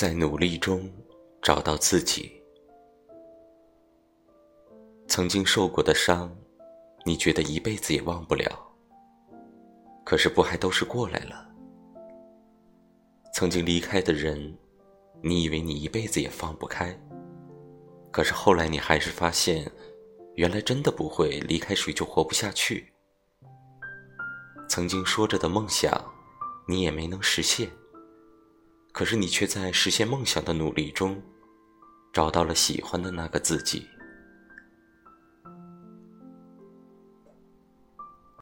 在努力中找到自己。曾经受过的伤，你觉得一辈子也忘不了。可是不还都是过来了？曾经离开的人，你以为你一辈子也放不开。可是后来你还是发现，原来真的不会离开谁就活不下去。曾经说着的梦想，你也没能实现。可是你却在实现梦想的努力中，找到了喜欢的那个自己。